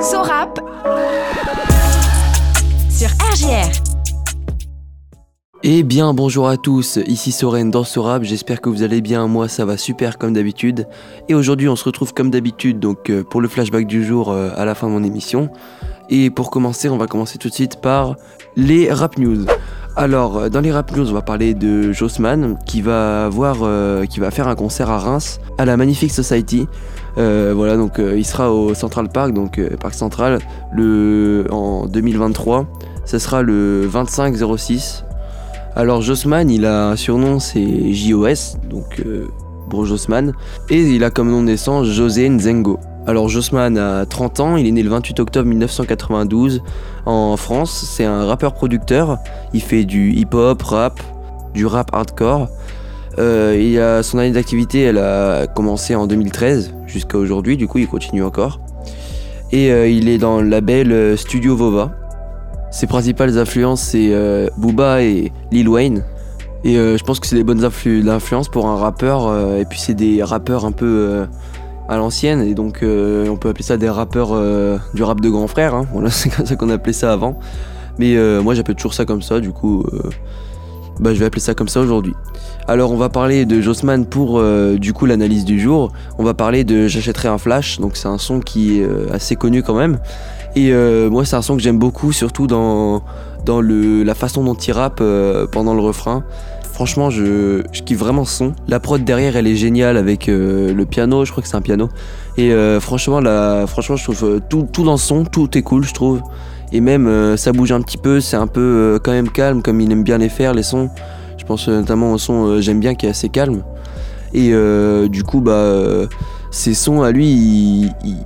Sorap sur RGR. Eh bien bonjour à tous, ici Soren dans Sorab, j'espère que vous allez bien, moi ça va super comme d'habitude. Et aujourd'hui on se retrouve comme d'habitude donc euh, pour le flashback du jour euh, à la fin de mon émission. Et pour commencer on va commencer tout de suite par les rap news. Alors euh, dans les rap news on va parler de Jossman qui va voir, qui va faire un concert à Reims à la Magnifique Society. voilà donc il sera au Central Park, donc Parc Central, le, en 2023. Ce sera le 25-06 alors Jossman, il a un surnom, c'est JOS, donc euh, Bro Jossman, et il a comme nom de naissance José Nzengo. Alors Jossman a 30 ans, il est né le 28 octobre 1992 en France, c'est un rappeur-producteur, il fait du hip-hop, rap, du rap hardcore. Euh, son année d'activité, elle a commencé en 2013 jusqu'à aujourd'hui, du coup il continue encore. Et euh, il est dans le label Studio Vova. Ses principales influences, c'est euh, Booba et Lil Wayne. Et euh, je pense que c'est des bonnes influences pour un rappeur. Euh, et puis c'est des rappeurs un peu à l'ancienne. Et donc on peut appeler ça des rappeurs du rap de grand frère. Hein. Voilà, c'est comme ça qu'on appelait ça avant. Mais moi j'appelle toujours ça comme ça. Du coup, bah, je vais appeler ça comme ça aujourd'hui. Alors on va parler de Jossman pour du coup l'analyse du jour. On va parler de J'achèterai un flash. Donc c'est un son qui est assez connu quand même. Et euh, moi, c'est un son que j'aime beaucoup, surtout dans, la façon dont il rappe euh, pendant le refrain. Franchement, je, kiffe vraiment ce son. La prod derrière, elle est géniale avec euh, le piano, je crois que c'est un piano. Et franchement, la, franchement, je trouve tout, tout dans ce son, tout est cool, je trouve. Et même, ça bouge un petit peu, c'est un peu quand même calme, comme il aime bien les faire, les sons. Je pense notamment au son J'aime bien qui est assez calme. Et du coup, bah, ces sons à lui, il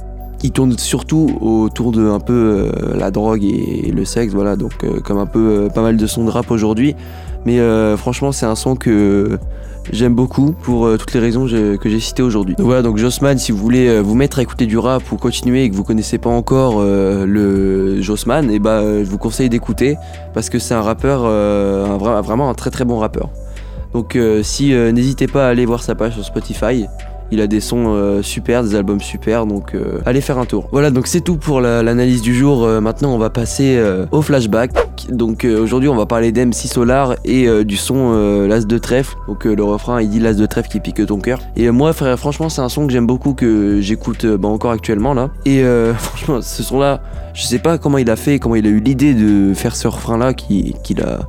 il tourne surtout autour de un peu euh, la drogue et, le sexe, voilà, donc euh, comme un peu euh, pas mal de sons de rap aujourd'hui. Mais franchement, c'est un son que j'aime beaucoup pour toutes les raisons que j'ai citées aujourd'hui. voilà, donc Jossman, si vous voulez vous mettre à écouter du rap ou continuer et que vous connaissez pas encore le Jossman, et eh bah, je vous conseille d'écouter parce que c'est un rappeur, vraiment un très très bon rappeur. Donc si n'hésitez pas à aller voir sa page sur Spotify, il a des sons euh, super, des albums super, donc euh, allez faire un tour. Voilà, donc c'est tout pour l'analyse du jour. Euh, maintenant, on va passer au flashback. Donc aujourd'hui, on va parler d'MC Solar et du son L'As de trèfle. Donc le refrain, il dit L'As de trèfle qui pique ton cœur. Et moi, frère, franchement, c'est un son que j'aime beaucoup, que j'écoute bah, encore actuellement là. Et franchement, ce son-là, je sais pas comment il a fait, comment il a eu l'idée de faire ce refrain-là, qu'il qui a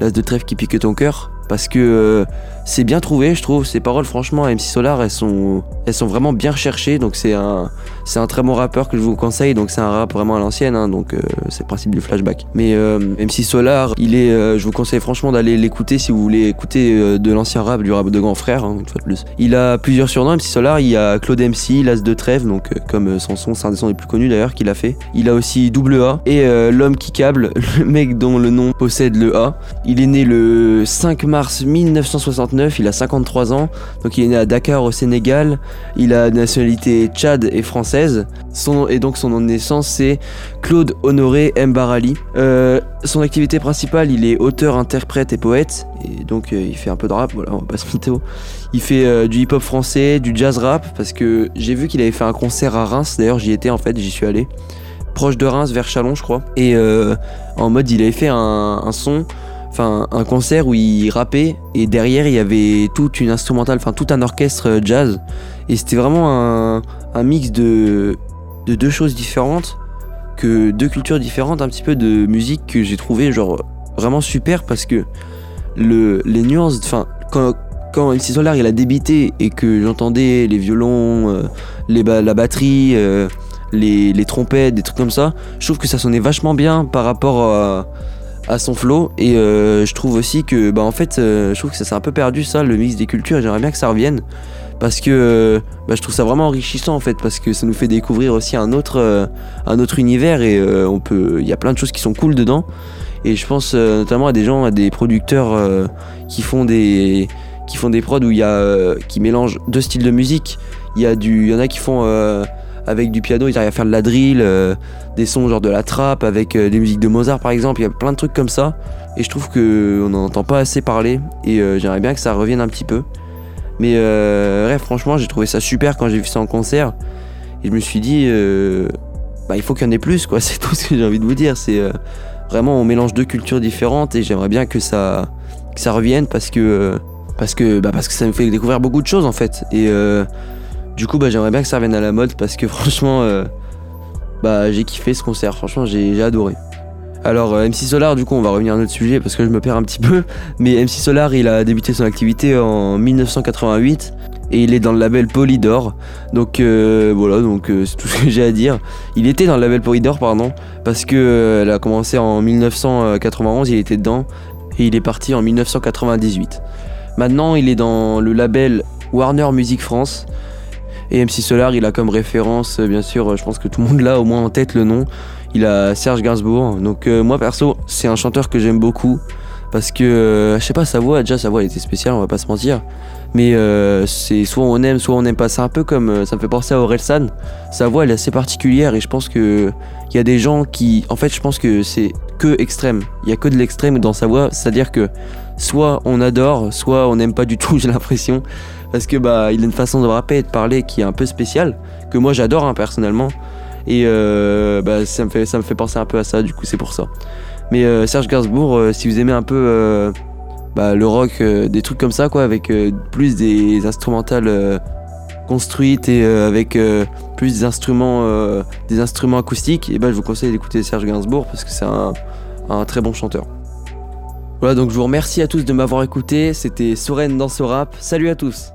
L'As de trèfle qui pique ton cœur parce que c'est bien trouvé, je trouve. Ces paroles, franchement, MC Solar, elles sont, elles sont vraiment bien recherchées. Donc c'est un, c'est un très bon rappeur que je vous conseille. Donc c'est un rap vraiment à l'ancienne, hein, donc euh, c'est le principe du flashback. Mais euh, MC Solar, il est, je vous conseille franchement d'aller l'écouter si vous voulez écouter de l'ancien rap, du rap de grand frère, hein. Il a plusieurs surnoms, MC Solar. Il y a Claude MC, L'As de Trèves, donc comme son son, c'est un des sons les plus connus d'ailleurs qu'il a fait. Il a aussi Double A et l'homme qui câble, le mec dont le nom possède le A. Il est né le 5 mars 1969, il a 53 ans, donc il est né à Dakar au Sénégal, il a nationalité tchad et française, son, et donc son nom de naissance c'est Claude Honoré Mbarali. Euh, son activité principale, il est auteur, interprète et poète, et donc euh, il fait un peu de rap, voilà, on va pas se Il fait euh, du hip-hop français, du jazz rap, parce que j'ai vu qu'il avait fait un concert à Reims, d'ailleurs j'y étais en fait, j'y suis allé. Proche de Reims vers Chalon je crois. Et en mode il avait fait un son enfin un concert où il rappait et derrière il y avait toute une instrumentale, enfin tout un orchestre euh, jazz. Et c'était vraiment un, mix de, de deux choses différentes, que deux cultures différentes, un petit peu de musique que j'ai trouvé genre vraiment super parce que le, les nuances, enfin quand quand MC Solar il a débité et que j'entendais les violons, euh, les la batterie, euh, les, les, trompettes, des trucs comme ça, je trouve que ça sonnait vachement bien par rapport à, à son flow. Et euh, je trouve aussi que bah en fait euh, je trouve que ça s'est un peu perdu ça le mix des cultures j'aimerais bien que ça revienne. Parce que euh, bah, je trouve ça vraiment enrichissant en fait parce que ça nous fait découvrir aussi un autre un autre univers et on peut il y a plein de choses qui sont cool dedans. Et je pense notamment à des gens à des producteurs qui font des qui font des prods où il y a qui mélangent deux styles de musique. Il y a du il y en a qui font avec du piano, ils arrivent à faire de la drill, euh, des sons genre de la trappe, avec euh, des musiques de Mozart par exemple, il y a plein de trucs comme ça. Et je trouve qu'on n'en entend pas assez parler, et euh, j'aimerais bien que ça revienne un petit peu. Mais bref, franchement, j'ai trouvé ça super quand j'ai vu ça en concert. Et je me suis dit, bah, il faut qu'il y en ait plus, quoi. C'est tout ce que j'ai envie de vous dire. C'est vraiment, on mélange deux cultures différentes et j'aimerais bien que ça, ça revienne parce que, parce, que, bah, parce que ça me fait découvrir beaucoup de choses en fait. Du coup, bah, j'aimerais bien que ça revienne à la mode parce que franchement, bah, j'ai kiffé ce concert. Franchement, j'ai adoré. Alors euh, MC Solar, du coup, on va revenir à notre sujet parce que je me perds un petit peu. Mais MC Solar, il a débuté son activité en 1988 et il est dans le label Polydor. Donc euh, voilà, donc euh, c'est tout ce que j'ai à dire. Il était dans le label Polydor, pardon, parce que elle a commencé en 1991, il était dedans et il est parti en 1998. Maintenant, il est dans le label Warner Music France. Et MC Solar, il a comme référence, bien sûr, je pense que tout le monde l'a au moins en tête le nom il a Serge Gainsbourg. Donc euh, moi perso, c'est un chanteur que j'aime beaucoup parce que euh, je sais pas sa voix, déjà sa voix était spéciale, on va pas se mentir. Mais euh, c'est soit on aime, soit on n'aime pas. C'est un peu comme ça me fait penser à Orelsan. Sa voix elle est assez particulière et je pense que il y a des gens qui, en fait, je pense que c'est que extrême. Il y a que de l'extrême dans sa voix, c'est-à-dire que soit on adore, soit on n'aime pas du tout. J'ai l'impression parce que bah il a une façon de rapper et de parler qui est un peu spéciale que moi j'adore hein, personnellement. Et euh, bah, ça, me fait, penser un peu à ça, du coup, c'est pour ça. Mais euh, Serge Gainsbourg, euh, si vous aimez un peu bah, le rock, des trucs comme ça, quoi, avec plus des instrumentales construites et avec plus des instruments, des instruments acoustiques, ben je vous conseille d'écouter Serge Gainsbourg parce que c'est un, un, très bon chanteur. Voilà, donc je vous remercie à tous de m'avoir écouté. C'était Soren dans ce rap. Salut à tous!